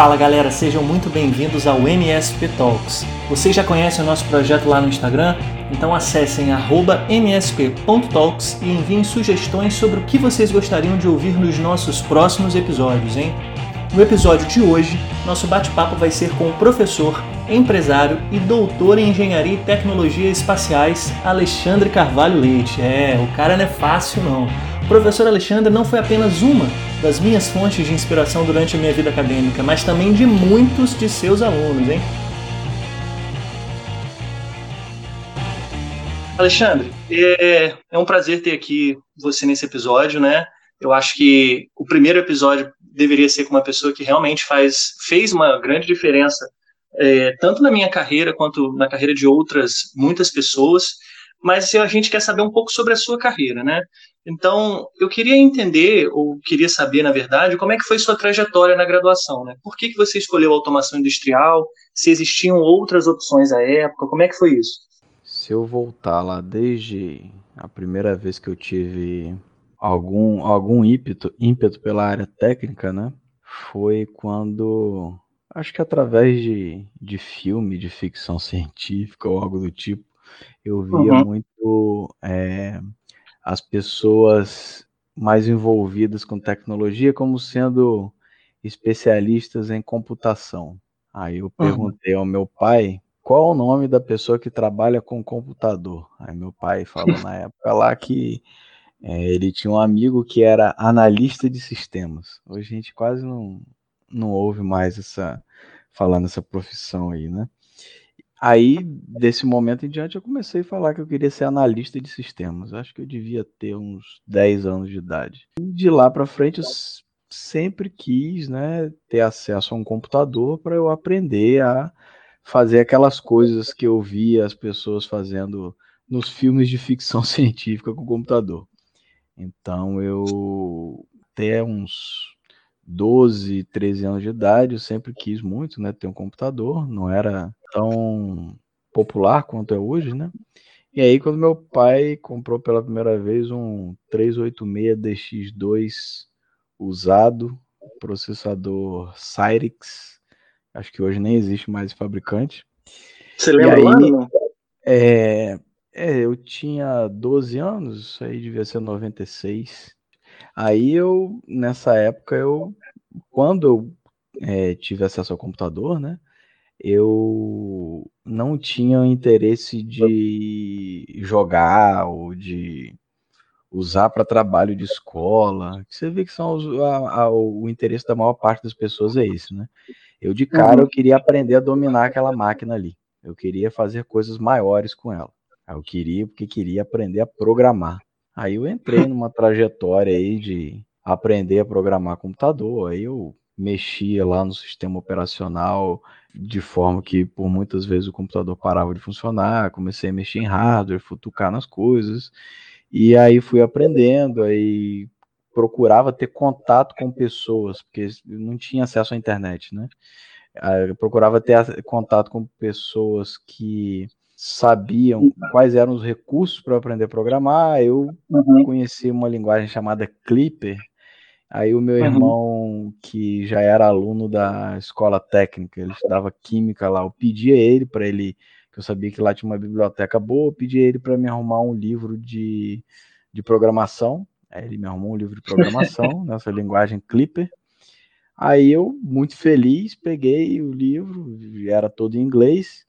Fala galera, sejam muito bem-vindos ao MSP Talks. Vocês já conhecem o nosso projeto lá no Instagram? Então acessem msp.talks e enviem sugestões sobre o que vocês gostariam de ouvir nos nossos próximos episódios, hein? No episódio de hoje, nosso bate-papo vai ser com o professor, empresário e doutor em engenharia e tecnologia espaciais Alexandre Carvalho Leite. É, o cara não é fácil não. Professor Alexandre não foi apenas uma das minhas fontes de inspiração durante a minha vida acadêmica, mas também de muitos de seus alunos, hein? Alexandre, é, é um prazer ter aqui você nesse episódio, né? Eu acho que o primeiro episódio deveria ser com uma pessoa que realmente faz, fez uma grande diferença, é, tanto na minha carreira quanto na carreira de outras muitas pessoas. Mas a gente quer saber um pouco sobre a sua carreira, né? Então, eu queria entender, ou queria saber, na verdade, como é que foi sua trajetória na graduação, né? Por que, que você escolheu automação industrial? Se existiam outras opções à época? Como é que foi isso? Se eu voltar lá desde a primeira vez que eu tive algum, algum ímpeto, ímpeto pela área técnica, né? Foi quando, acho que através de, de filme, de ficção científica ou algo do tipo, eu via uhum. muito é, as pessoas mais envolvidas com tecnologia como sendo especialistas em computação. Aí eu perguntei ao meu pai qual o nome da pessoa que trabalha com computador. Aí meu pai falou na época lá que é, ele tinha um amigo que era analista de sistemas. Hoje a gente quase não, não ouve mais essa falando essa profissão aí, né? Aí, desse momento em diante, eu comecei a falar que eu queria ser analista de sistemas. Acho que eu devia ter uns 10 anos de idade. E de lá para frente, eu sempre quis né, ter acesso a um computador para eu aprender a fazer aquelas coisas que eu via as pessoas fazendo nos filmes de ficção científica com computador. Então, eu até uns 12, 13 anos de idade, eu sempre quis muito né, ter um computador. Não era tão popular quanto é hoje, né? E aí, quando meu pai comprou pela primeira vez um 386 DX2 usado, processador Cyrix, acho que hoje nem existe mais fabricante. Você lembra aí, o ano? É, é, eu tinha 12 anos, isso aí devia ser 96. Aí eu, nessa época, eu, quando eu é, tive acesso ao computador, né? eu não tinha interesse de jogar ou de usar para trabalho de escola. Você vê que são os, a, a, o interesse da maior parte das pessoas é esse, né? Eu de cara uhum. eu queria aprender a dominar aquela máquina ali. Eu queria fazer coisas maiores com ela. Eu queria porque queria aprender a programar. Aí eu entrei numa trajetória aí de aprender a programar computador. Aí eu mexia lá no sistema operacional, de forma que por muitas vezes o computador parava de funcionar, comecei a mexer em hardware, futucar nas coisas, e aí fui aprendendo, aí procurava ter contato com pessoas, porque não tinha acesso à internet, né? Eu procurava ter contato com pessoas que sabiam quais eram os recursos para aprender a programar. Eu uhum. conheci uma linguagem chamada Clipper, Aí o meu uhum. irmão, que já era aluno da escola técnica, ele estudava química lá, eu pedia ele para ele, que eu sabia que lá tinha uma biblioteca boa, eu pedia ele para me arrumar um livro de, de programação. Aí ele me arrumou um livro de programação nessa linguagem Clipper. Aí eu, muito feliz, peguei o livro, era todo em inglês,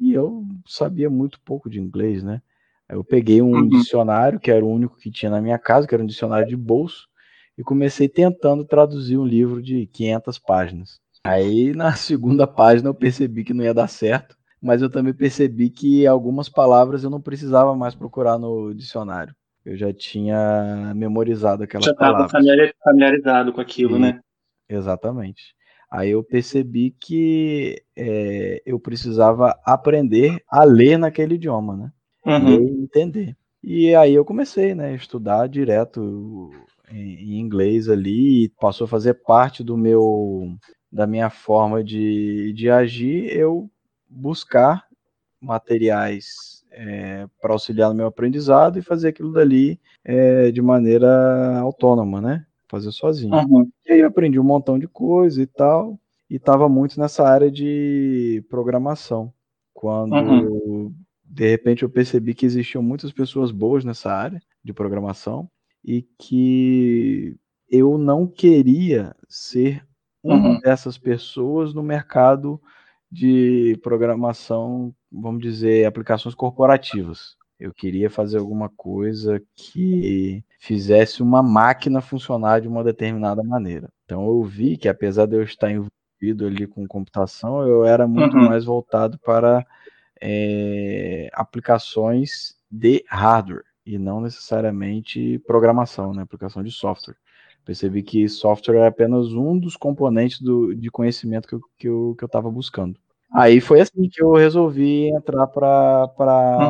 e eu sabia muito pouco de inglês, né? Eu peguei um uhum. dicionário, que era o único que tinha na minha casa, que era um dicionário de bolso, e comecei tentando traduzir um livro de 500 páginas. Aí na segunda página eu percebi que não ia dar certo, mas eu também percebi que algumas palavras eu não precisava mais procurar no dicionário. Eu já tinha memorizado aquelas já palavras. Já estava familiarizado com aquilo, e, né? Exatamente. Aí eu percebi que é, eu precisava aprender a ler naquele idioma, né? Uhum. E entender. E aí eu comecei, né, a estudar direto em inglês ali e passou a fazer parte do meu da minha forma de, de agir, eu buscar materiais é, para auxiliar no meu aprendizado e fazer aquilo dali é, de maneira autônoma, né? Fazer sozinho. Uhum. E aí eu aprendi um montão de coisa e tal. e estava muito nessa área de programação. Quando uhum. de repente eu percebi que existiam muitas pessoas boas nessa área de programação e que eu não queria ser uma uhum. dessas pessoas no mercado de programação, vamos dizer, aplicações corporativas. Eu queria fazer alguma coisa que fizesse uma máquina funcionar de uma determinada maneira. Então eu vi que apesar de eu estar envolvido ali com computação, eu era muito uhum. mais voltado para é, aplicações de hardware e não necessariamente programação, né? aplicação de software. Percebi que software é apenas um dos componentes do, de conhecimento que eu estava que eu, que eu buscando. Aí foi assim que eu resolvi entrar para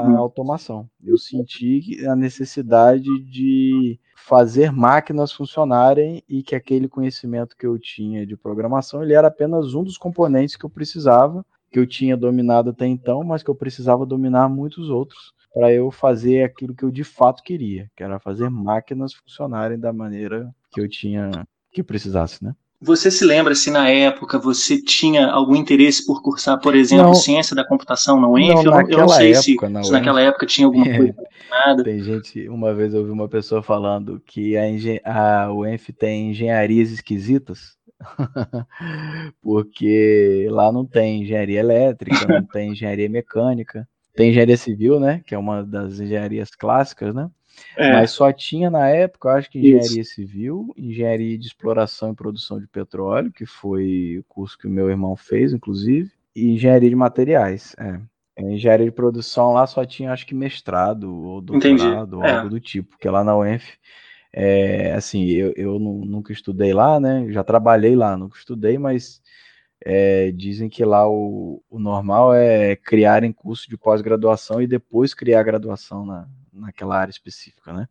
uhum. automação. Eu senti a necessidade de fazer máquinas funcionarem e que aquele conhecimento que eu tinha de programação ele era apenas um dos componentes que eu precisava, que eu tinha dominado até então, mas que eu precisava dominar muitos outros para eu fazer aquilo que eu de fato queria, que era fazer máquinas funcionarem da maneira que eu tinha que precisasse, né? Você se lembra se na época você tinha algum interesse por cursar, por exemplo, não, ciência da computação na UENF? Não, eu, não sei época, se, na se naquela época tinha alguma coisa nada. Tem gente, uma vez eu ouvi uma pessoa falando que a, a UENF tem engenharias esquisitas. Porque lá não tem engenharia elétrica, não tem engenharia mecânica, tem engenharia civil, né? Que é uma das engenharias clássicas, né? É. Mas só tinha na época, acho que engenharia Isso. civil, engenharia de exploração e produção de petróleo, que foi o curso que o meu irmão fez, inclusive, e engenharia de materiais. É. Engenharia de produção lá só tinha, acho que mestrado ou doutorado, ou é. algo do tipo, porque lá na UENF, é, assim, eu, eu nunca estudei lá, né? Já trabalhei lá, nunca estudei, mas é, dizem que lá o, o normal é criar em curso de pós-graduação e depois criar graduação na, naquela área específica, né?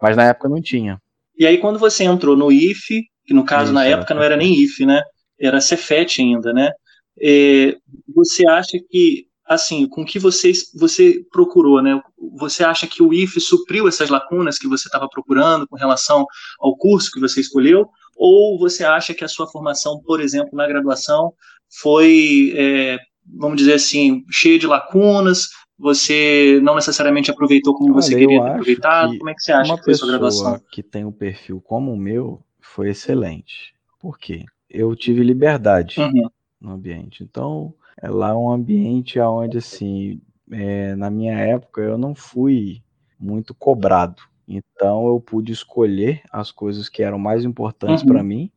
Mas na época não tinha. E aí quando você entrou no IFE, que no caso Isso, na época não era nem IFE, né? Era Cefet ainda, né? É, você acha que assim, com que você, você procurou, né? Você acha que o IFE supriu essas lacunas que você estava procurando com relação ao curso que você escolheu? Ou você acha que a sua formação, por exemplo, na graduação, foi, é, vamos dizer assim, cheia de lacunas, você não necessariamente aproveitou como Olha, você queria ter aproveitado? Que como é que você acha que foi a sua graduação? que tem um perfil como o meu foi excelente. Por quê? Eu tive liberdade uhum. no ambiente. Então, é lá um ambiente onde, assim, é, na minha época, eu não fui muito cobrado. Então, eu pude escolher as coisas que eram mais importantes uhum. para mim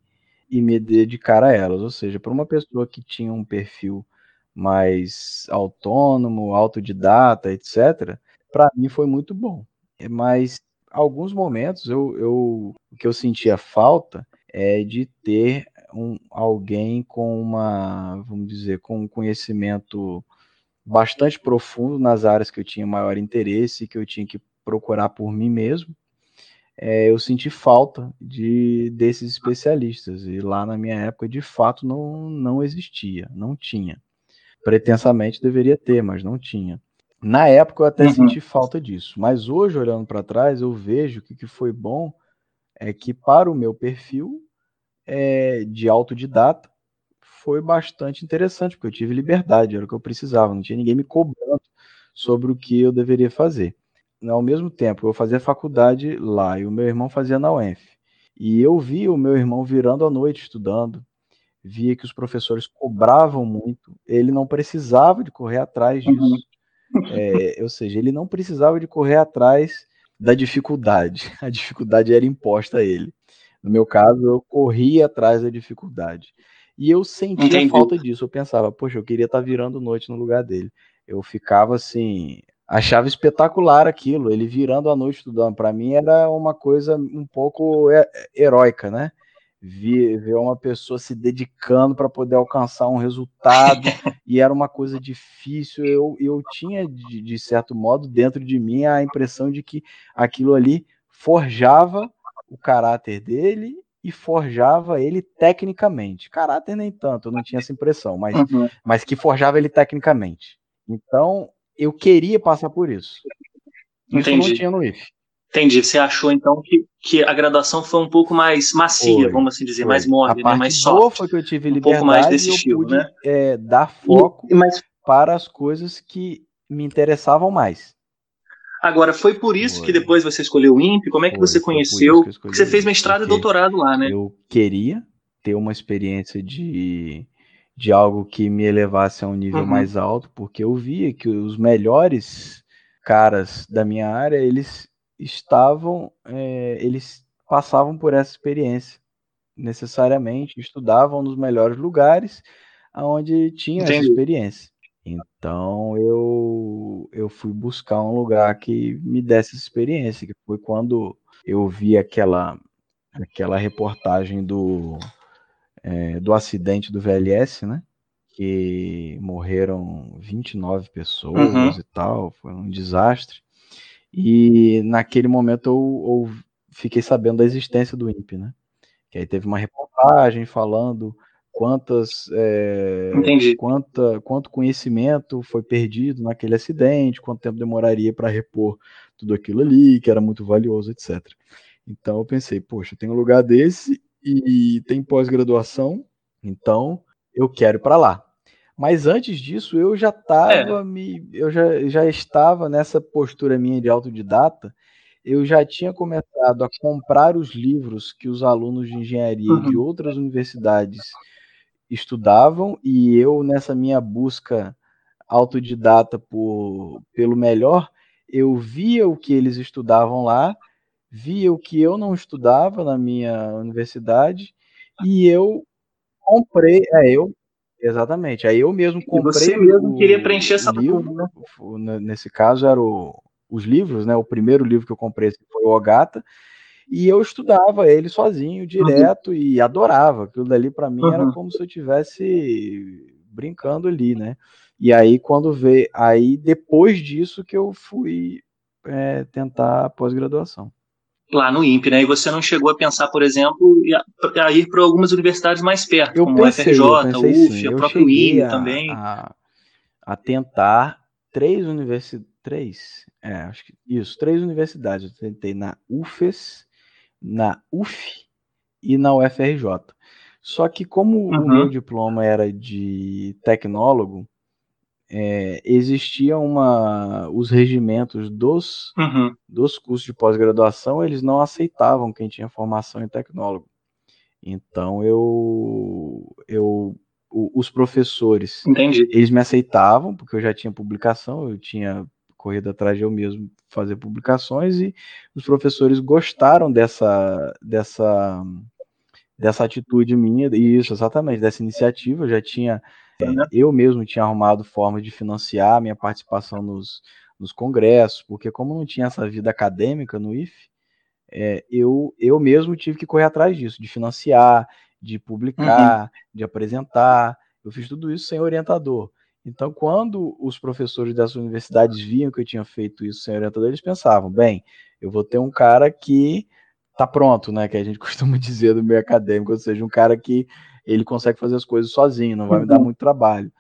e me dedicar a elas. Ou seja, para uma pessoa que tinha um perfil mais autônomo, autodidata, etc., para mim foi muito bom. É, mas alguns momentos eu, eu o que eu sentia falta é de ter um, alguém com uma, vamos dizer, com um conhecimento bastante profundo nas áreas que eu tinha maior interesse, que eu tinha que procurar por mim mesmo. É, eu senti falta de desses especialistas e lá na minha época de fato não, não existia, não tinha pretensamente deveria ter, mas não tinha. Na época eu até uhum. senti falta disso, mas hoje, olhando para trás, eu vejo que o que foi bom é que, para o meu perfil é, de autodidata, foi bastante interessante, porque eu tive liberdade, era o que eu precisava, não tinha ninguém me cobrando sobre o que eu deveria fazer. Ao mesmo tempo, eu fazia faculdade lá e o meu irmão fazia na UENF. E eu vi o meu irmão virando à noite estudando, via que os professores cobravam muito, ele não precisava de correr atrás disso. Uhum. É, ou seja, ele não precisava de correr atrás da dificuldade. A dificuldade era imposta a ele. No meu caso, eu corria atrás da dificuldade. E eu sentia Entendi. falta disso. Eu pensava, poxa, eu queria estar virando noite no lugar dele. Eu ficava assim, achava espetacular aquilo. Ele virando a noite estudando. Para mim era uma coisa um pouco heróica, né? ver, ver uma pessoa se dedicando para poder alcançar um resultado e era uma coisa difícil. Eu, eu tinha, de, de certo modo, dentro de mim a impressão de que aquilo ali forjava o caráter dele e forjava ele tecnicamente. Caráter nem tanto, eu não tinha essa impressão, mas, uhum. mas que forjava ele tecnicamente. Então, eu queria passar por isso. Isso Entendi. não tinha no IF. Entendi. Você achou então que, que a graduação foi um pouco mais macia, foi, vamos assim dizer, foi. mais mórbida, né? mais soft. foi que eu tive um pouco mais desse estilo, pude, né? É, dar foco e, mas... para as coisas que me interessavam mais. Agora, foi por isso foi. que depois você escolheu o INPE? Como é que você conheceu? Que Porque você fez mestrado e doutorado lá, né? Eu queria ter uma experiência de, de algo que me elevasse a um nível uhum. mais alto, porque eu via que os melhores caras da minha área, eles estavam, é, eles passavam por essa experiência necessariamente, estudavam nos melhores lugares aonde tinha Entendi. essa experiência. Então eu eu fui buscar um lugar que me desse essa experiência, que foi quando eu vi aquela aquela reportagem do é, do acidente do VLS, né? Que morreram 29 pessoas uhum. e tal, foi um desastre. E naquele momento eu, eu fiquei sabendo da existência do INPE, né? Que aí teve uma reportagem falando quantas é, quanta, quanto conhecimento foi perdido naquele acidente, quanto tempo demoraria para repor tudo aquilo ali, que era muito valioso, etc. Então eu pensei, poxa, tem um lugar desse e tem pós-graduação, então eu quero para lá. Mas antes disso, eu já estava é. me. Eu já, já estava nessa postura minha de autodidata. Eu já tinha começado a comprar os livros que os alunos de engenharia uhum. de outras universidades estudavam, e eu, nessa minha busca autodidata por, pelo melhor, eu via o que eles estudavam lá, via o que eu não estudava na minha universidade, e eu comprei, é, eu Exatamente. Aí eu mesmo comprei. E você mesmo queria preencher essa livro, né? Nesse caso era o, os livros, né? O primeiro livro que eu comprei foi o Ogata. E eu estudava ele sozinho, direto, uhum. e adorava. Aquilo dali para mim uhum. era como se eu tivesse brincando ali, né? E aí quando veio, aí depois disso que eu fui é, tentar pós-graduação lá no INPE, né? E você não chegou a pensar, por exemplo, a ir para algumas universidades mais perto, eu como pensei, o FRJ, o UF, o próprio INE também. A, a tentar três universidades, três, é, acho que isso, três universidades. Eu tentei na UFES, na UF e na UFRJ. Só que como uhum. o meu diploma era de tecnólogo, é, existia uma os regimentos dos uhum. dos cursos de pós-graduação eles não aceitavam quem tinha formação em tecnólogo então eu eu os professores Entendi. eles me aceitavam porque eu já tinha publicação eu tinha corrido atrás de eu mesmo fazer publicações e os professores gostaram dessa dessa dessa atitude minha isso exatamente dessa iniciativa eu já tinha é, eu mesmo tinha arrumado formas de financiar minha participação nos, nos congressos, porque como não tinha essa vida acadêmica no IFE, é, eu, eu mesmo tive que correr atrás disso, de financiar, de publicar, uhum. de apresentar. Eu fiz tudo isso sem orientador. Então, quando os professores dessas universidades viam que eu tinha feito isso sem orientador, eles pensavam: bem, eu vou ter um cara que tá pronto, né? Que a gente costuma dizer do meio acadêmico, ou seja, um cara que ele consegue fazer as coisas sozinho, não vai me dar uhum. muito trabalho.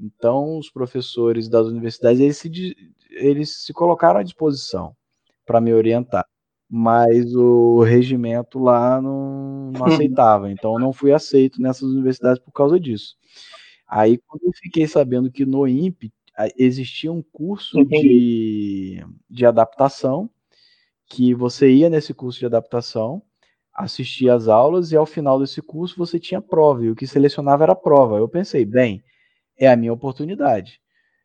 Então, os professores das universidades, eles se, eles se colocaram à disposição para me orientar, mas o regimento lá não, não aceitava, então não fui aceito nessas universidades por causa disso. Aí, quando eu fiquei sabendo que no INPE existia um curso de, de adaptação, que você ia nesse curso de adaptação, assistia às aulas e ao final desse curso você tinha prova, e o que selecionava era a prova. Eu pensei, bem, é a minha oportunidade.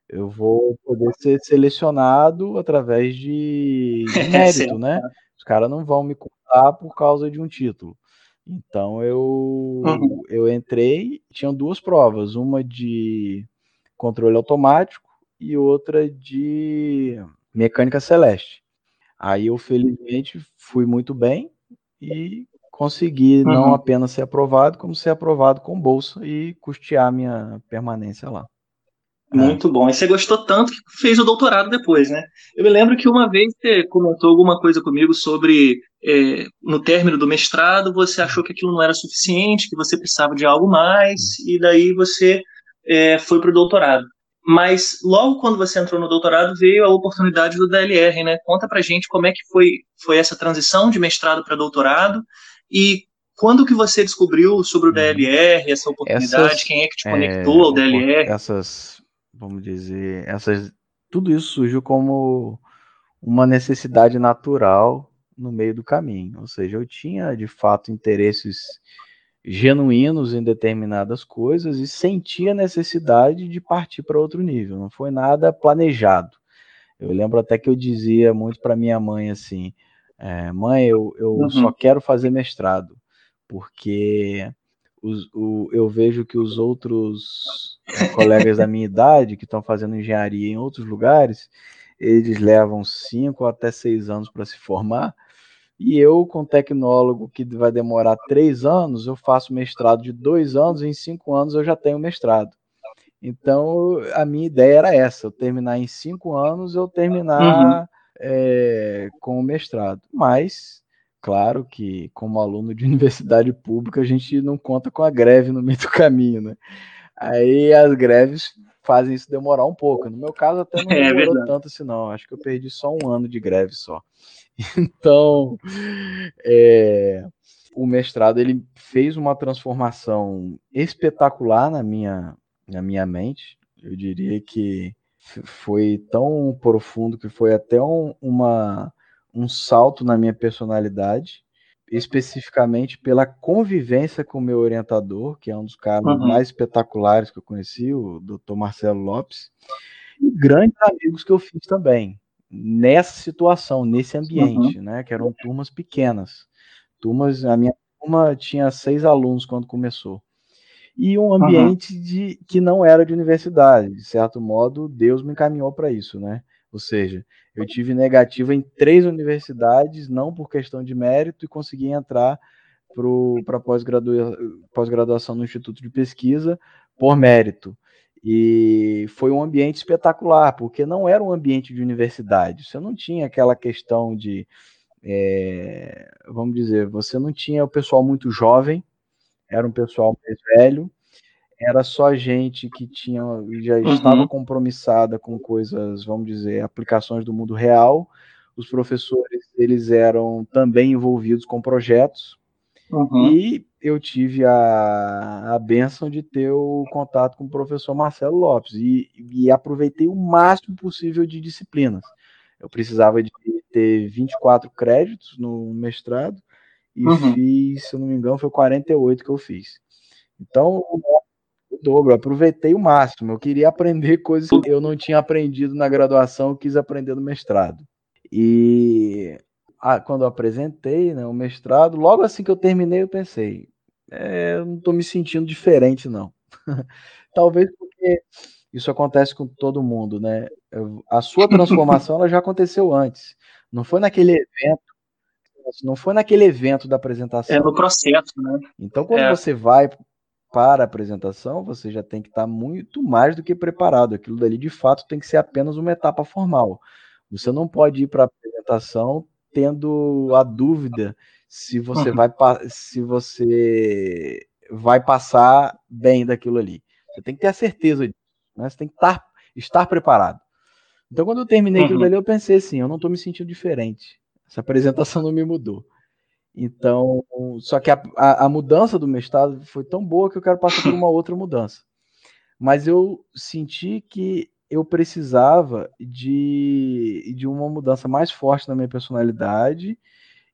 Eu vou poder ser selecionado através de, de mérito, né? Os caras não vão me contar por causa de um título. Então eu, uhum. eu entrei, tinham duas provas, uma de controle automático e outra de mecânica celeste. Aí eu felizmente fui muito bem, e conseguir uhum. não apenas ser aprovado, como ser aprovado com bolsa e custear minha permanência lá. Muito é. bom. E você gostou tanto que fez o doutorado depois, né? Eu me lembro que uma vez você comentou alguma coisa comigo sobre, é, no término do mestrado, você achou que aquilo não era suficiente, que você precisava de algo mais, e daí você é, foi para o doutorado. Mas logo quando você entrou no doutorado veio a oportunidade do DLR, né? Conta pra gente como é que foi, foi essa transição de mestrado para doutorado e quando que você descobriu sobre o uhum. DLR, essa oportunidade, essas, quem é que te conectou é, ao DLR? Essas, vamos dizer, essas, tudo isso surgiu como uma necessidade natural no meio do caminho. Ou seja, eu tinha de fato interesses genuínos em determinadas coisas e sentia a necessidade de partir para outro nível. Não foi nada planejado. Eu lembro até que eu dizia muito para minha mãe assim: é, mãe, eu, eu uhum. só quero fazer mestrado, porque os, o, eu vejo que os outros colegas da minha idade que estão fazendo engenharia em outros lugares, eles levam cinco até seis anos para se formar e eu, com tecnólogo que vai demorar três anos, eu faço mestrado de dois anos, e em cinco anos eu já tenho mestrado. Então, a minha ideia era essa: eu terminar em cinco anos, eu terminar uhum. é, com o mestrado. Mas, claro que, como aluno de universidade pública, a gente não conta com a greve no meio do caminho, né? Aí as greves fazem isso demorar um pouco. No meu caso, até não é demorou é tanto assim, não. Acho que eu perdi só um ano de greve só. Então, é, o mestrado ele fez uma transformação espetacular na minha, na minha mente. Eu diria que foi tão profundo que foi até um, uma, um salto na minha personalidade, especificamente pela convivência com o meu orientador, que é um dos caras uhum. mais espetaculares que eu conheci, o Dr. Marcelo Lopes, e grandes amigos que eu fiz também nessa situação, nesse ambiente, uhum. né? Que eram turmas pequenas. Turmas, a minha turma tinha seis alunos quando começou. E um ambiente uhum. de, que não era de universidade. De certo modo, Deus me encaminhou para isso, né? Ou seja, eu tive negativa em três universidades, não por questão de mérito, e consegui entrar para pós-graduação no Instituto de Pesquisa por mérito. E foi um ambiente espetacular, porque não era um ambiente de universidade. Você não tinha aquela questão de, é, vamos dizer, você não tinha o pessoal muito jovem, era um pessoal mais velho, era só gente que tinha já uhum. estava compromissada com coisas, vamos dizer, aplicações do mundo real. Os professores eles eram também envolvidos com projetos uhum. e eu tive a, a benção de ter o contato com o professor Marcelo Lopes e, e aproveitei o máximo possível de disciplinas. Eu precisava de ter 24 créditos no mestrado e uhum. fiz, se eu não me engano, foi 48 que eu fiz. Então, o dobro, aproveitei o máximo. Eu queria aprender coisas que eu não tinha aprendido na graduação, eu quis aprender no mestrado. E ah, quando eu apresentei né, o mestrado, logo assim que eu terminei, eu pensei, é, eu não estou me sentindo diferente, não. Talvez porque isso acontece com todo mundo, né? A sua transformação ela já aconteceu antes. Não foi naquele evento, não foi naquele evento da apresentação. É no processo, né? Então, quando é. você vai para a apresentação, você já tem que estar muito mais do que preparado. Aquilo dali, de fato, tem que ser apenas uma etapa formal. Você não pode ir para a apresentação tendo a dúvida se você vai se você vai passar bem daquilo ali. Você tem que ter a certeza disso, né? Você tem que estar, estar preparado. Então, quando eu terminei uhum. aquilo ali, eu pensei assim, eu não estou me sentindo diferente. Essa apresentação não me mudou. Então, só que a, a, a, mudança do mestrado foi tão boa que eu quero passar por uma outra mudança. Mas eu senti que eu precisava de, de uma mudança mais forte na minha personalidade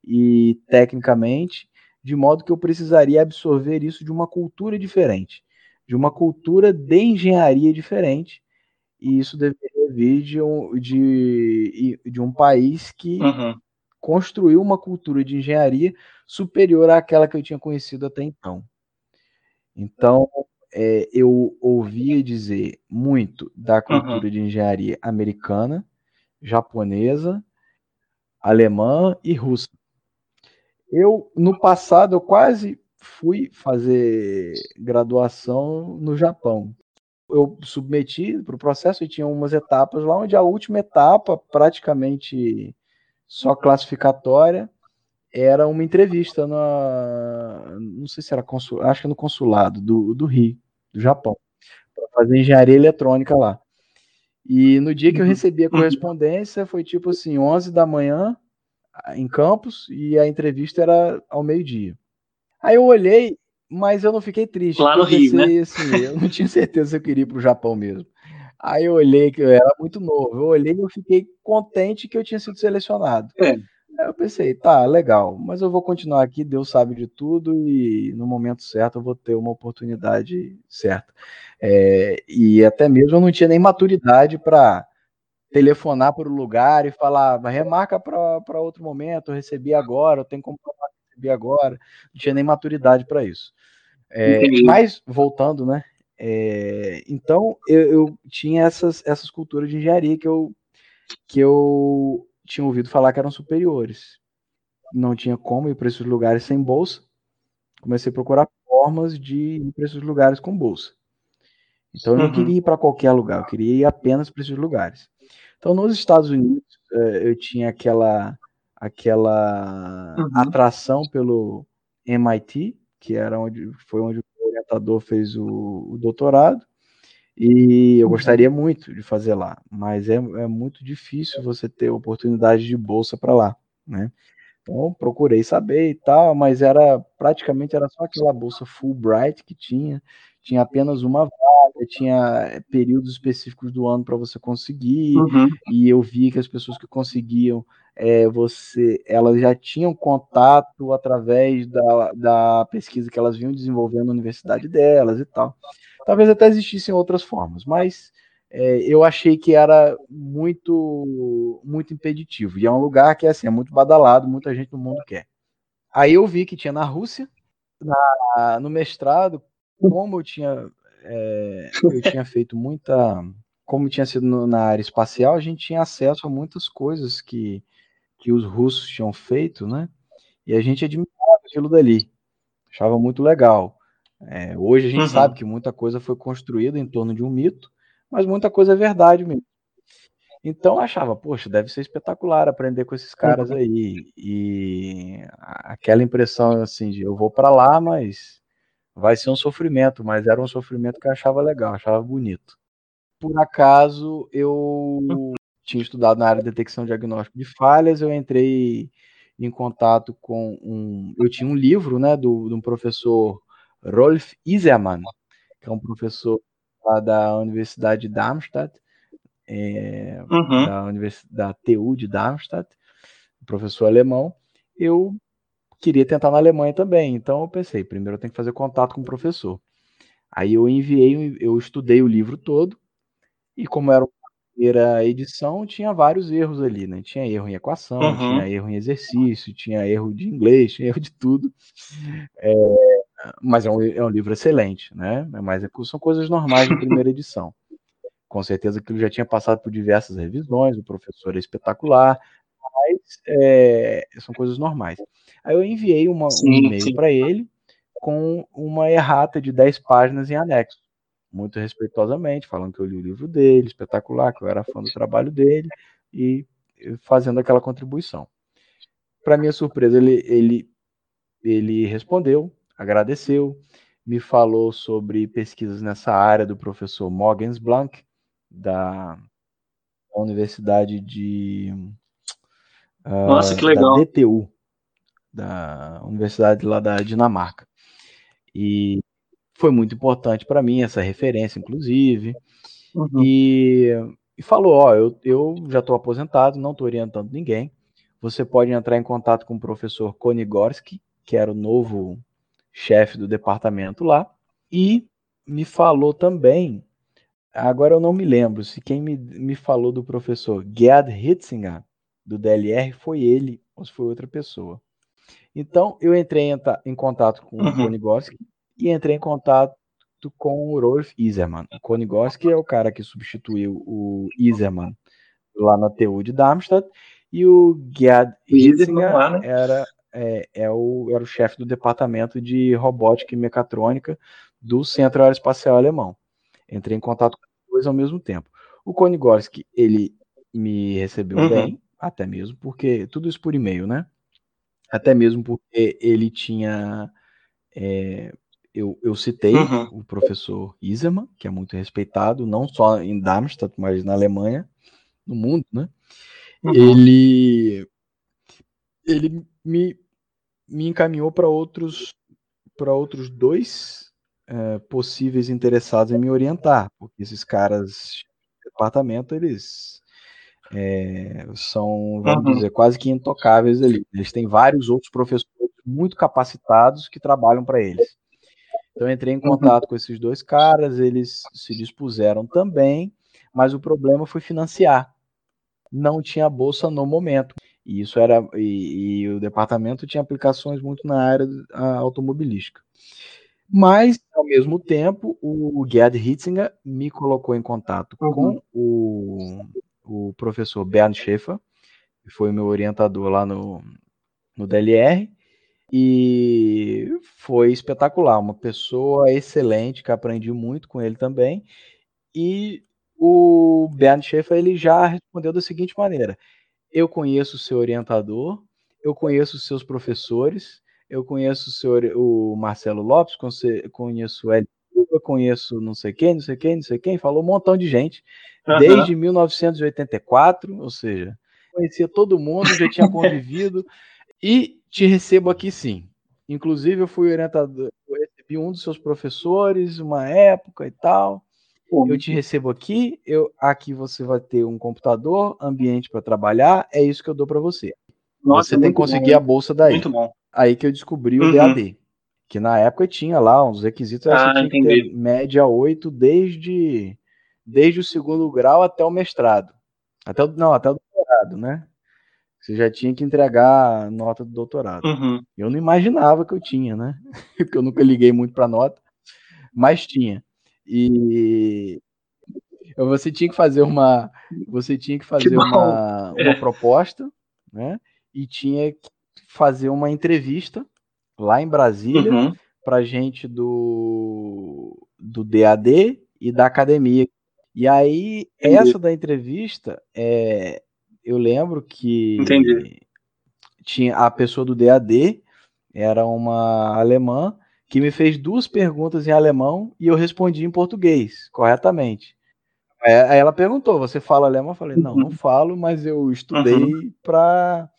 e tecnicamente, de modo que eu precisaria absorver isso de uma cultura diferente, de uma cultura de engenharia diferente, e isso deveria vir de um, de, de um país que uhum. construiu uma cultura de engenharia superior àquela que eu tinha conhecido até então. Então, é, eu ouvia dizer muito da cultura uhum. de engenharia americana, japonesa, alemã e russa. Eu, no passado, eu quase fui fazer graduação no Japão. Eu submeti para o processo e tinha umas etapas lá, onde a última etapa, praticamente só classificatória, era uma entrevista na. Não sei se era consul, acho que no consulado do, do Rio, do Japão, para fazer engenharia eletrônica lá. E no dia que eu uhum. recebi a correspondência, foi tipo assim, 11 da manhã, em Campos, e a entrevista era ao meio-dia. Aí eu olhei, mas eu não fiquei triste. Lá no Rio, né? Assim, eu não tinha certeza se eu queria ir para o Japão mesmo. Aí eu olhei, que eu era muito novo, eu olhei e eu fiquei contente que eu tinha sido selecionado. É. Aí eu pensei, tá, legal, mas eu vou continuar aqui, Deus sabe de tudo e no momento certo eu vou ter uma oportunidade certa. É, e até mesmo eu não tinha nem maturidade para telefonar para o lugar e falar, remarca para outro momento, eu recebi agora, eu tenho como receber agora, não tinha nem maturidade para isso. É, mas, voltando, né? É, então, eu, eu, tinha essas, essas culturas de engenharia que eu, que eu tinha ouvido falar que eram superiores. Não tinha como ir para esses lugares sem bolsa. Comecei a procurar formas de ir para esses lugares com bolsa. Então, eu não uhum. queria ir para qualquer lugar, eu queria ir apenas para esses lugares. Então, nos Estados Unidos, é, eu tinha aquela aquela uhum. atração pelo MIT, que era onde foi onde o orientador fez o, o doutorado, e eu uhum. gostaria muito de fazer lá, mas é, é muito difícil você ter oportunidade de bolsa para lá, né? Então procurei saber e tal, mas era praticamente era só aquela bolsa Fulbright que tinha, tinha apenas uma vaga, tinha períodos específicos do ano para você conseguir, uhum. e eu vi que as pessoas que conseguiam é, você, elas já tinham contato através da, da pesquisa que elas vinham desenvolvendo na universidade delas e tal. Talvez até existissem outras formas, mas é, eu achei que era muito muito impeditivo. E é um lugar que assim, é muito badalado, muita gente no mundo quer. Aí eu vi que tinha na Rússia, na, no mestrado, como eu tinha, é, eu tinha feito muita. Como tinha sido no, na área espacial, a gente tinha acesso a muitas coisas que que os russos tinham feito, né? E a gente admirava aquilo dali, achava muito legal. É, hoje a gente uhum. sabe que muita coisa foi construída em torno de um mito, mas muita coisa é verdade mesmo. Então achava, poxa, deve ser espetacular aprender com esses caras uhum. aí. E aquela impressão assim de eu vou para lá, mas vai ser um sofrimento, mas era um sofrimento que eu achava legal, achava bonito. Por acaso eu tinha estudado na área de detecção e diagnóstico de falhas, eu entrei em contato com um. Eu tinha um livro né, do, um professor Rolf Isermann, que é um professor lá da Universidade de Darmstadt, é, uhum. da, Univers, da TU de Darmstadt, professor alemão. Eu queria tentar na Alemanha também, então eu pensei, primeiro eu tenho que fazer contato com o professor. Aí eu enviei, eu estudei o livro todo, e como era um primeira edição tinha vários erros ali, né? Tinha erro em equação, uhum. tinha erro em exercício, tinha erro de inglês, tinha erro de tudo. É, mas é um, é um, livro excelente, né? Mas é são coisas normais de primeira edição. Com certeza que ele já tinha passado por diversas revisões, o professor é espetacular, mas é, são coisas normais. Aí eu enviei uma, sim, um e-mail para ele com uma errata de 10 páginas em anexo muito respeitosamente, falando que eu li o livro dele, espetacular, que eu era fã do trabalho dele, e fazendo aquela contribuição. Para minha surpresa, ele, ele, ele respondeu, agradeceu, me falou sobre pesquisas nessa área do professor Morgens Blanc, da Universidade de. Nossa, uh, que legal. Da DTU, da Universidade lá da Dinamarca. E foi muito importante para mim essa referência, inclusive. Uhum. E, e, falou: Ó, eu, eu já estou aposentado, não estou orientando ninguém. Você pode entrar em contato com o professor Konigorski, que era o novo chefe do departamento lá, e me falou também. Agora eu não me lembro se quem me, me falou do professor Gerd Hitzinger, do DLR, foi ele ou se foi outra pessoa. Então eu entrei em, em contato com uhum. o Konigorski e entrei em contato com o Rolf Isermann. O Konigoski é o cara que substituiu o Isermann lá na TU de Darmstadt, e o Gerd Hitzinger né? era, é, é o, era o chefe do departamento de robótica e mecatrônica do Centro Aeroespacial Alemão. Entrei em contato com os dois ao mesmo tempo. O Konigorski, ele me recebeu uhum. bem, até mesmo porque tudo isso por e-mail, né? Até mesmo porque ele tinha é, eu, eu citei uhum. o professor Iserman, que é muito respeitado, não só em Darmstadt, mas na Alemanha, no mundo, né? Uhum. Ele, ele me, me encaminhou para outros, para outros dois é, possíveis interessados em me orientar, porque esses caras de departamento, eles é, são, vamos uhum. dizer, quase que intocáveis ali. Eles têm vários outros professores muito capacitados que trabalham para eles. Então entrei em uhum. contato com esses dois caras, eles se dispuseram também, mas o problema foi financiar. Não tinha bolsa no momento. E isso era e, e o departamento tinha aplicações muito na área automobilística. Mas, ao mesmo tempo, o Gerd Hitzinger me colocou em contato uhum. com o, o professor Bernd Schaefer, que foi o meu orientador lá no, no DLR, e foi espetacular, uma pessoa excelente, que aprendi muito com ele também. E o Bernd Schaefer ele já respondeu da seguinte maneira: Eu conheço o seu orientador, eu conheço os seus professores, eu conheço o, senhor, o Marcelo Lopes, conheço o Hélio, eu conheço não sei quem, não sei quem, não sei quem, falou um montão de gente, uhum. desde 1984, ou seja, conhecia todo mundo, já tinha convivido, e te recebo aqui sim. Inclusive, eu fui orientador, eu recebi um dos seus professores, uma época e tal. Eu te recebo aqui, eu aqui você vai ter um computador, ambiente para trabalhar, é isso que eu dou para você. Nossa, você tem que conseguir bom. a bolsa daí. Muito bom. Aí que eu descobri o uhum. DAD, que na época tinha lá uns requisitos, ah, tinha que ter média 8 desde desde o segundo grau até o mestrado. Até o, não, até o doutorado, né? Você já tinha que entregar a nota do doutorado. Uhum. Eu não imaginava que eu tinha, né? Porque eu nunca liguei muito para nota, mas tinha. E você tinha que fazer uma, você tinha que fazer que uma, uma é. proposta, né? E tinha que fazer uma entrevista lá em Brasília uhum. para gente do do DAD e da academia. E aí Entendi. essa da entrevista é eu lembro que Entendi. tinha a pessoa do DAD, era uma alemã, que me fez duas perguntas em alemão e eu respondi em português, corretamente. Aí ela perguntou: Você fala alemão? Eu falei: Não, não falo, mas eu estudei uhum. para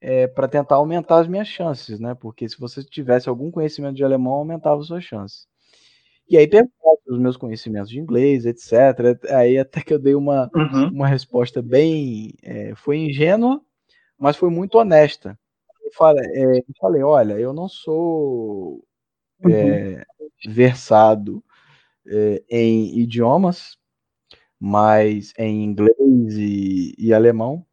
é, para tentar aumentar as minhas chances, né? Porque se você tivesse algum conhecimento de alemão, aumentava as suas chances. E aí perguntou os meus conhecimentos de inglês, etc. Aí até que eu dei uma, uhum. uma resposta bem. É, foi ingênua, mas foi muito honesta. Eu falei, é, eu falei olha, eu não sou é, uhum. versado é, em idiomas, mas em inglês e, e alemão,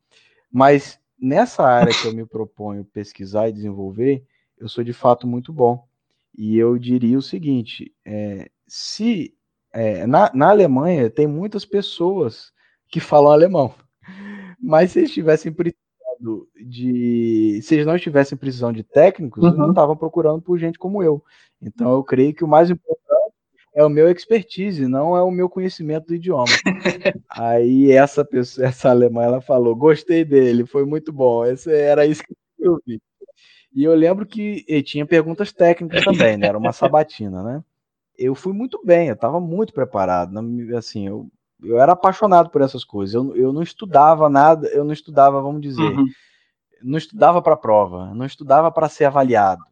mas nessa área que eu me proponho pesquisar e desenvolver, eu sou de fato muito bom. E eu diria o seguinte: é, se é, na, na Alemanha tem muitas pessoas que falam alemão, mas se eles tivessem precisado de. Se eles não tivessem precisão de técnicos, uhum. não estavam procurando por gente como eu. Então eu creio que o mais importante é o meu expertise, não é o meu conhecimento do idioma. Aí essa pessoa, essa alemã, ela falou: gostei dele, foi muito bom. Esse, era isso que eu vi. E eu lembro que tinha perguntas técnicas também, né? Era uma sabatina, né? Eu fui muito bem, eu estava muito preparado. Assim, eu, eu era apaixonado por essas coisas. Eu, eu não estudava nada, eu não estudava, vamos dizer, uhum. não estudava para prova, não estudava para ser avaliado.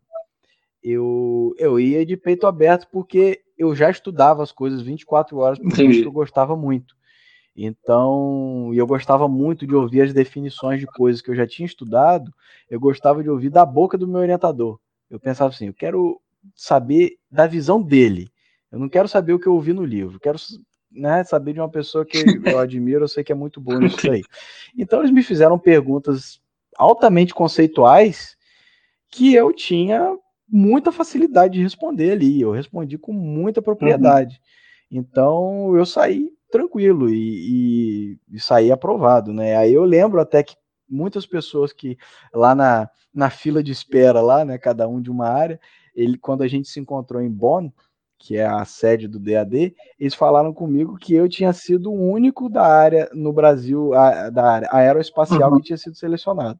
Eu, eu ia de peito aberto porque eu já estudava as coisas 24 horas porque eu gostava muito. Então, eu gostava muito de ouvir as definições de coisas que eu já tinha estudado, eu gostava de ouvir da boca do meu orientador. Eu pensava assim, eu quero saber da visão dele. Eu não quero saber o que eu ouvi no livro, quero né, saber de uma pessoa que eu admiro, eu sei que é muito boa nisso aí. Então, eles me fizeram perguntas altamente conceituais que eu tinha muita facilidade de responder ali. Eu respondi com muita propriedade. Uhum. Então, eu saí tranquilo e, e, e sair aprovado, né? Aí eu lembro até que muitas pessoas que lá na, na fila de espera lá, né, cada um de uma área, ele quando a gente se encontrou em Bonn, que é a sede do DAD, eles falaram comigo que eu tinha sido o único da área no Brasil, a, da área aeroespacial uhum. que tinha sido selecionado.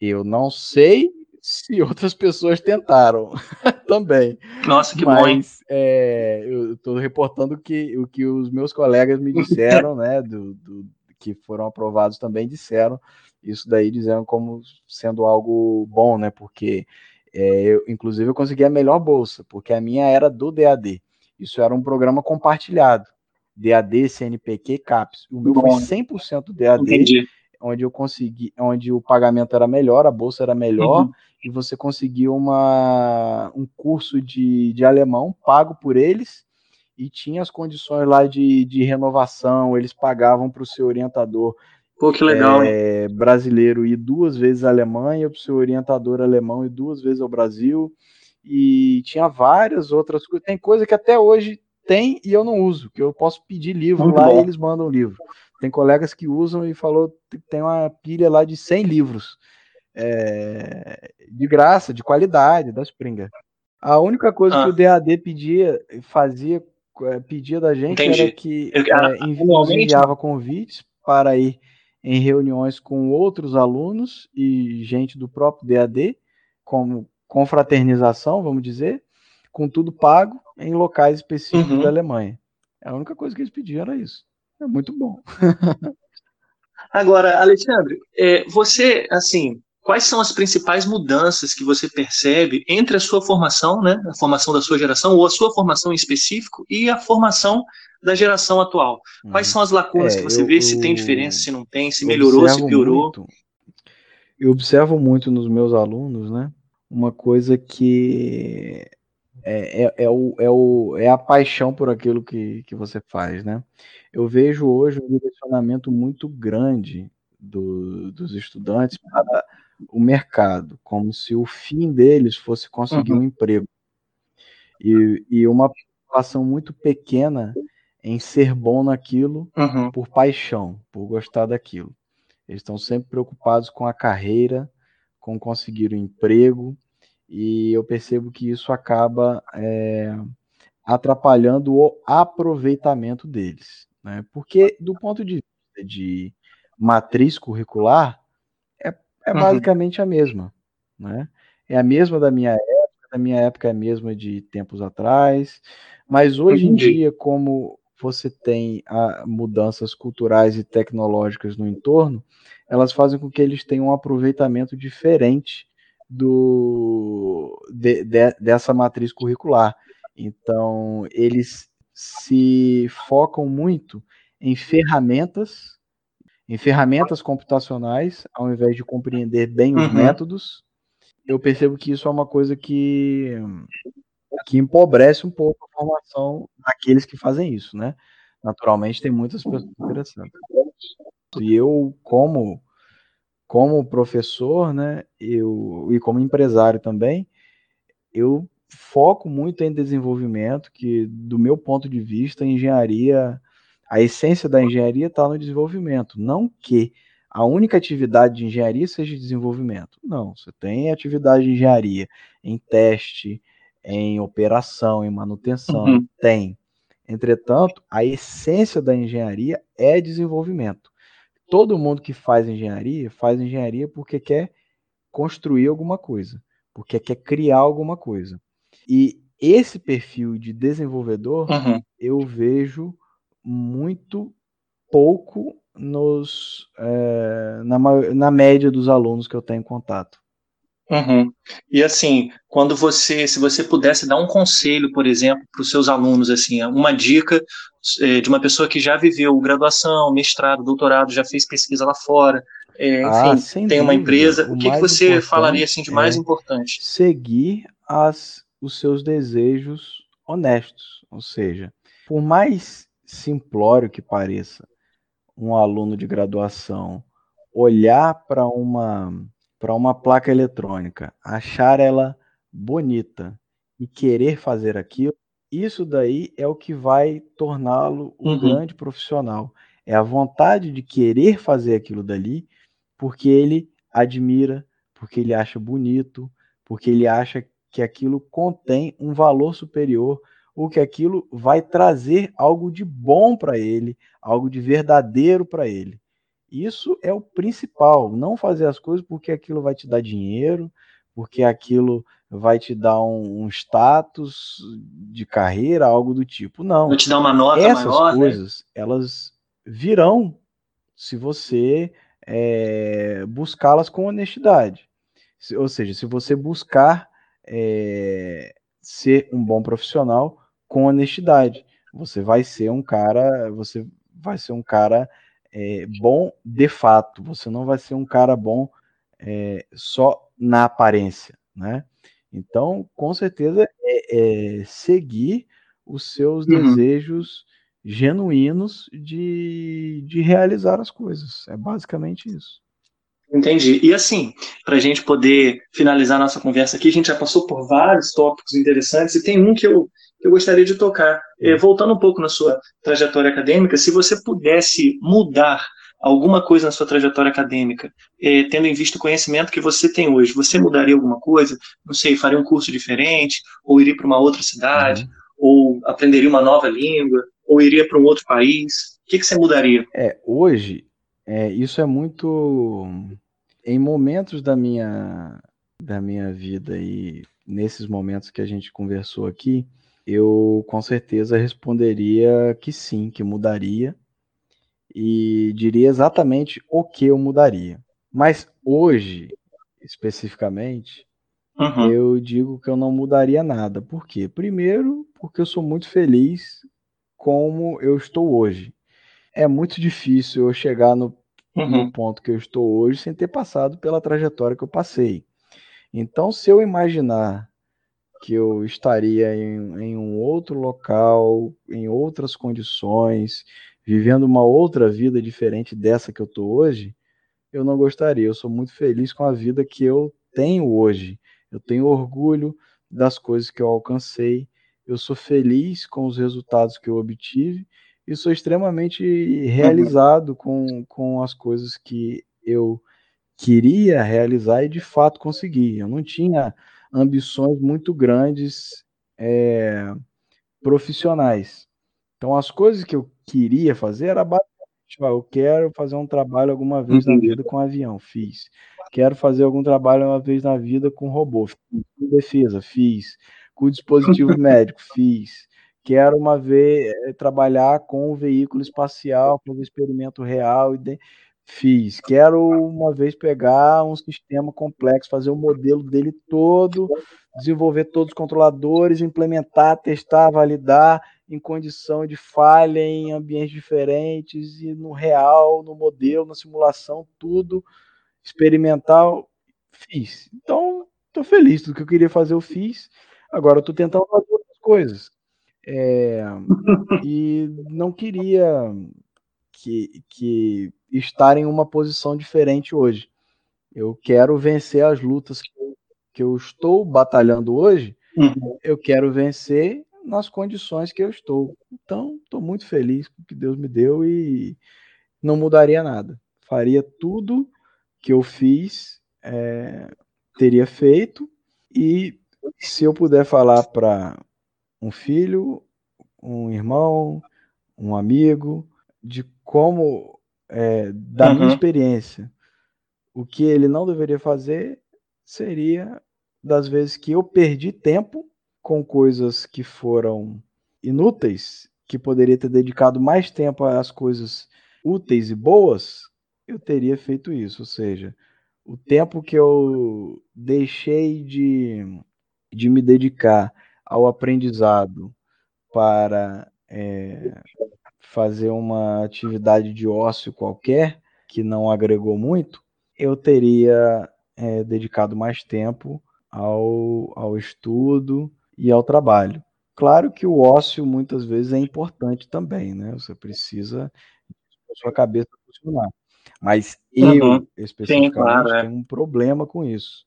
Eu não sei se outras pessoas tentaram também. Nossa, que Mas, bom, hein? É, eu estou reportando que, o que os meus colegas me disseram, né, do, do, que foram aprovados também disseram isso daí, dizendo como sendo algo bom, né, porque é, eu, inclusive eu consegui a melhor bolsa, porque a minha era do DAD. Isso era um programa compartilhado. DAD, CNPq, CAPES. O meu foi 100% DAD, Entendi. Onde eu consegui, onde o pagamento era melhor, a bolsa era melhor, uhum. e você conseguiu uma, um curso de, de alemão pago por eles, e tinha as condições lá de, de renovação, eles pagavam para o seu orientador Pô, que legal, é, brasileiro ir duas vezes à Alemanha, para o seu orientador alemão ir duas vezes ao Brasil, e tinha várias outras coisas. Tem coisa que até hoje tem e eu não uso, que eu posso pedir livro Muito lá bom. e eles mandam livro. Tem colegas que usam e falou que tem uma pilha lá de 100 livros é, de graça, de qualidade, da Springer. A única coisa ah. que o DAD pedia, fazia, é, pedia da gente Entendi. era que é, enviava convites para ir em reuniões com outros alunos e gente do próprio DAD, como confraternização, vamos dizer, com tudo pago em locais específicos uhum. da Alemanha. A única coisa que eles pediam era isso. É muito bom. Agora, Alexandre, é, você, assim, quais são as principais mudanças que você percebe entre a sua formação, né, a formação da sua geração, ou a sua formação em específico, e a formação da geração atual? Quais hum. são as lacunas é, que você eu, vê, se tem diferença, se não tem, se melhorou, se piorou? Muito, eu observo muito nos meus alunos, né? Uma coisa que é, é, é, o, é, o, é a paixão por aquilo que, que você faz, né? Eu vejo hoje um direcionamento muito grande do, dos estudantes para o mercado, como se o fim deles fosse conseguir uhum. um emprego. E, e uma preocupação muito pequena em ser bom naquilo uhum. por paixão, por gostar daquilo. Eles estão sempre preocupados com a carreira, com conseguir o um emprego, e eu percebo que isso acaba é, atrapalhando o aproveitamento deles. Né? Porque, do ponto de vista de matriz curricular, é, é uhum. basicamente a mesma. Né? É a mesma da minha época, da minha época é a mesma de tempos atrás, mas hoje Entendi. em dia, como você tem a, mudanças culturais e tecnológicas no entorno, elas fazem com que eles tenham um aproveitamento diferente do, de, de, dessa matriz curricular. Então, eles se focam muito em ferramentas, em ferramentas computacionais, ao invés de compreender bem os uhum. métodos. Eu percebo que isso é uma coisa que que empobrece um pouco a formação daqueles que fazem isso, né? Naturalmente tem muitas pessoas interessantes. E eu, como como professor, né, eu e como empresário também, eu foco muito em desenvolvimento, que do meu ponto de vista, a engenharia, a essência da engenharia está no desenvolvimento, não que a única atividade de engenharia seja desenvolvimento. Não, você tem atividade de engenharia em teste, em operação, em manutenção, uhum. tem. Entretanto, a essência da engenharia é desenvolvimento. Todo mundo que faz engenharia faz engenharia porque quer construir alguma coisa, porque quer criar alguma coisa. E esse perfil de desenvolvedor uhum. eu vejo muito pouco nos é, na, na média dos alunos que eu tenho contato. Uhum. E assim, quando você, se você pudesse dar um conselho, por exemplo, para os seus alunos, assim, uma dica é, de uma pessoa que já viveu graduação, mestrado, doutorado, já fez pesquisa lá fora, é, ah, enfim, tem dúvida. uma empresa, o, o que, que você falaria assim de mais é importante? Seguir as, os seus desejos honestos, ou seja, por mais simplório que pareça, um aluno de graduação olhar para uma para uma placa eletrônica, achar ela bonita e querer fazer aquilo, isso daí é o que vai torná-lo um uhum. grande profissional. É a vontade de querer fazer aquilo dali, porque ele admira, porque ele acha bonito, porque ele acha que aquilo contém um valor superior, ou que aquilo vai trazer algo de bom para ele, algo de verdadeiro para ele. Isso é o principal, não fazer as coisas porque aquilo vai te dar dinheiro, porque aquilo vai te dar um, um, status de carreira, algo do tipo. Não. Vai te dar uma nota Essas maior, né? coisas, né? elas virão se você é, buscá-las com honestidade. Ou seja, se você buscar é, ser um bom profissional com honestidade, você vai ser um cara, você vai ser um cara é, bom de fato. Você não vai ser um cara bom é, só na aparência, né? Então, com certeza, é, é seguir os seus uhum. desejos genuínos de, de realizar as coisas. É basicamente isso. Entendi. E assim, para a gente poder finalizar nossa conversa aqui, a gente já passou por vários tópicos interessantes e tem um que eu, eu gostaria de tocar. É, voltando um pouco na sua trajetória acadêmica, se você pudesse mudar alguma coisa na sua trajetória acadêmica, é, tendo em vista o conhecimento que você tem hoje, você mudaria alguma coisa? Não sei, faria um curso diferente, ou iria para uma outra cidade, uhum. ou aprenderia uma nova língua, ou iria para um outro país? O que, que você mudaria? É, hoje, é, isso é muito. Em momentos da minha, da minha vida e nesses momentos que a gente conversou aqui, eu com certeza responderia que sim, que mudaria e diria exatamente o que eu mudaria. Mas hoje, especificamente, uhum. eu digo que eu não mudaria nada. Por quê? Primeiro, porque eu sou muito feliz como eu estou hoje. É muito difícil eu chegar no, uhum. no ponto que eu estou hoje sem ter passado pela trajetória que eu passei. Então, se eu imaginar que eu estaria em, em, um outro local, em outras condições, vivendo uma outra vida diferente dessa que eu estou hoje, eu não gostaria. Eu sou muito feliz com a vida que eu tenho hoje. Eu tenho orgulho das coisas que eu alcancei. Eu sou feliz com os resultados que eu obtive e sou extremamente realizado com, com as coisas que eu queria realizar e de fato consegui. Eu não tinha ambições muito grandes é, profissionais. Então, as coisas que eu queria fazer era basicamente, eu quero fazer um trabalho alguma vez na vida com avião, fiz. Quero fazer algum trabalho uma vez na vida com robô, fiz. Com defesa, fiz. Com dispositivo médico, fiz. Quero uma vez é, trabalhar com um veículo espacial, fazer experimento real e de... fiz. Quero uma vez pegar um sistema complexo, fazer o modelo dele todo, desenvolver todos os controladores, implementar, testar, validar em condição de falha em ambientes diferentes e no real, no modelo, na simulação, tudo experimental, fiz. Então, estou feliz, tudo que eu queria fazer eu fiz. Agora estou tentando fazer outras coisas. É, e não queria que, que estar em uma posição diferente hoje. Eu quero vencer as lutas que eu, que eu estou batalhando hoje. Uhum. Eu quero vencer nas condições que eu estou. Então, estou muito feliz com o que Deus me deu e não mudaria nada. Faria tudo que eu fiz, é, teria feito. E se eu puder falar para um filho, um irmão, um amigo, de como, é, da uhum. minha experiência, o que ele não deveria fazer seria das vezes que eu perdi tempo com coisas que foram inúteis, que poderia ter dedicado mais tempo às coisas úteis e boas, eu teria feito isso. Ou seja, o tempo que eu deixei de, de me dedicar ao aprendizado para é, fazer uma atividade de ócio qualquer que não agregou muito, eu teria é, dedicado mais tempo ao, ao estudo e ao trabalho. Claro que o ócio muitas vezes é importante também, né? Você precisa a sua cabeça funcionar. Mas eu, uhum. especificamente, Sim, claro, é. tenho um problema com isso.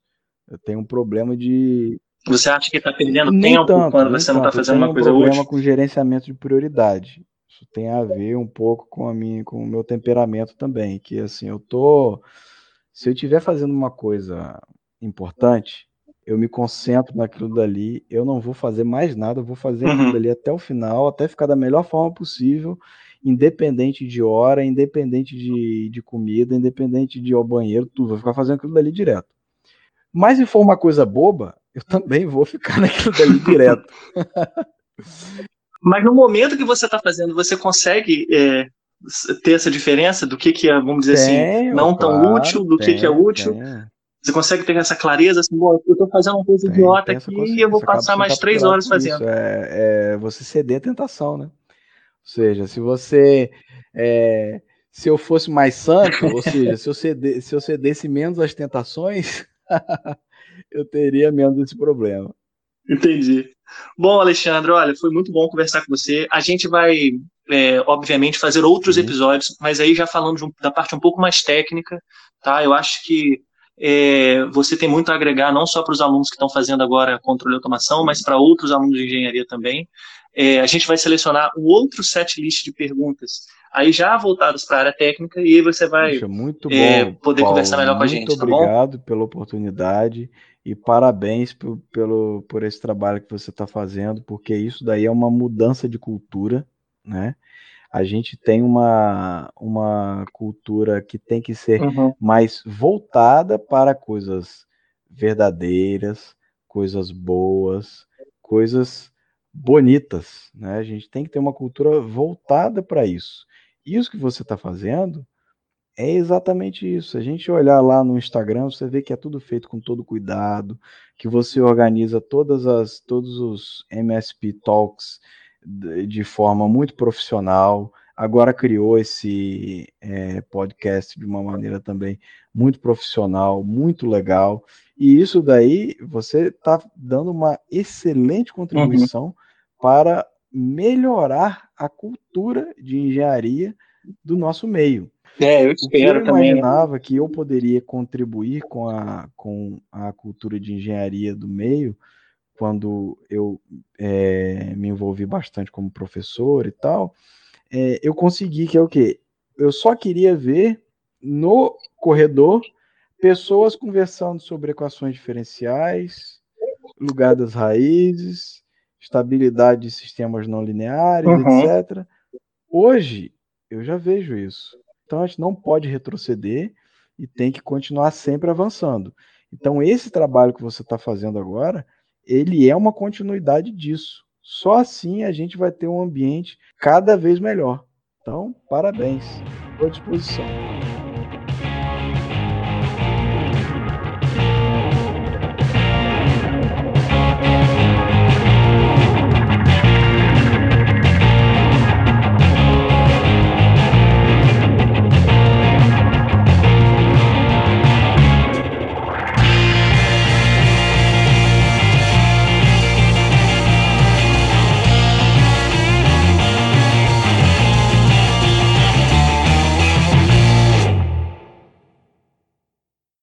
Eu tenho um problema de. Você acha que está perdendo tempo tanto, quando você não está fazendo uma coisa útil? Eu tenho um problema com gerenciamento de prioridade. Isso tem a ver um pouco com a minha, com o meu temperamento também, que assim, eu tô se eu estiver fazendo uma coisa importante, eu me concentro naquilo dali, eu não vou fazer mais nada, eu vou fazer uhum. aquilo dali até o final, até ficar da melhor forma possível, independente de hora, independente de, de comida, independente de ir ao banheiro, tudo, vou ficar fazendo aquilo dali direto. Mas se for uma coisa boba, eu também vou ficar naquilo dali direto. Mas no momento que você está fazendo, você consegue é, ter essa diferença do que, que é, vamos dizer assim, tenho, assim, não claro, tão útil, do tenho, que, que é útil? Tenho. Você consegue ter essa clareza, assim, eu estou fazendo uma coisa idiota aqui e eu vou passar mais três horas fazendo. É, é, você ceder a tentação, né? Ou seja, se você. É, se eu fosse mais santo, ou seja, se eu, ceder, se eu cedesse menos às tentações, eu teria menos esse problema. Entendi. Bom, Alexandre, olha, foi muito bom conversar com você. A gente vai, é, obviamente, fazer outros uhum. episódios, mas aí já falando da parte um pouco mais técnica, tá? Eu acho que é, você tem muito a agregar, não só para os alunos que estão fazendo agora controle e automação, mas para outros alunos de engenharia também. É, a gente vai selecionar um outro set list de perguntas, aí já voltadas para a área técnica, e aí você vai Puxa, muito é, bom, poder Paulo, conversar melhor com a gente. Muito tá obrigado bom? pela oportunidade e parabéns por, pelo, por esse trabalho que você está fazendo, porque isso daí é uma mudança de cultura, né? A gente tem uma, uma cultura que tem que ser uhum. mais voltada para coisas verdadeiras, coisas boas, coisas bonitas, né? A gente tem que ter uma cultura voltada para isso. Isso que você está fazendo é exatamente isso. A gente olhar lá no Instagram, você vê que é tudo feito com todo cuidado, que você organiza todas as todos os MSP Talks de forma muito profissional. Agora criou esse é, podcast de uma maneira também muito profissional, muito legal. E isso daí você está dando uma excelente contribuição uhum. para melhorar a cultura de engenharia do nosso meio. É, eu espero eu também. Eu imaginava que eu poderia contribuir com a, com a cultura de engenharia do meio quando eu é, me envolvi bastante como professor e tal. É, eu consegui que é o quê? Eu só queria ver no corredor pessoas conversando sobre equações diferenciais, lugar das raízes, estabilidade de sistemas não lineares, uhum. etc. Hoje eu já vejo isso. Então a gente não pode retroceder e tem que continuar sempre avançando. Então esse trabalho que você está fazendo agora, ele é uma continuidade disso. Só assim a gente vai ter um ambiente cada vez melhor. Então, parabéns. Estou à disposição.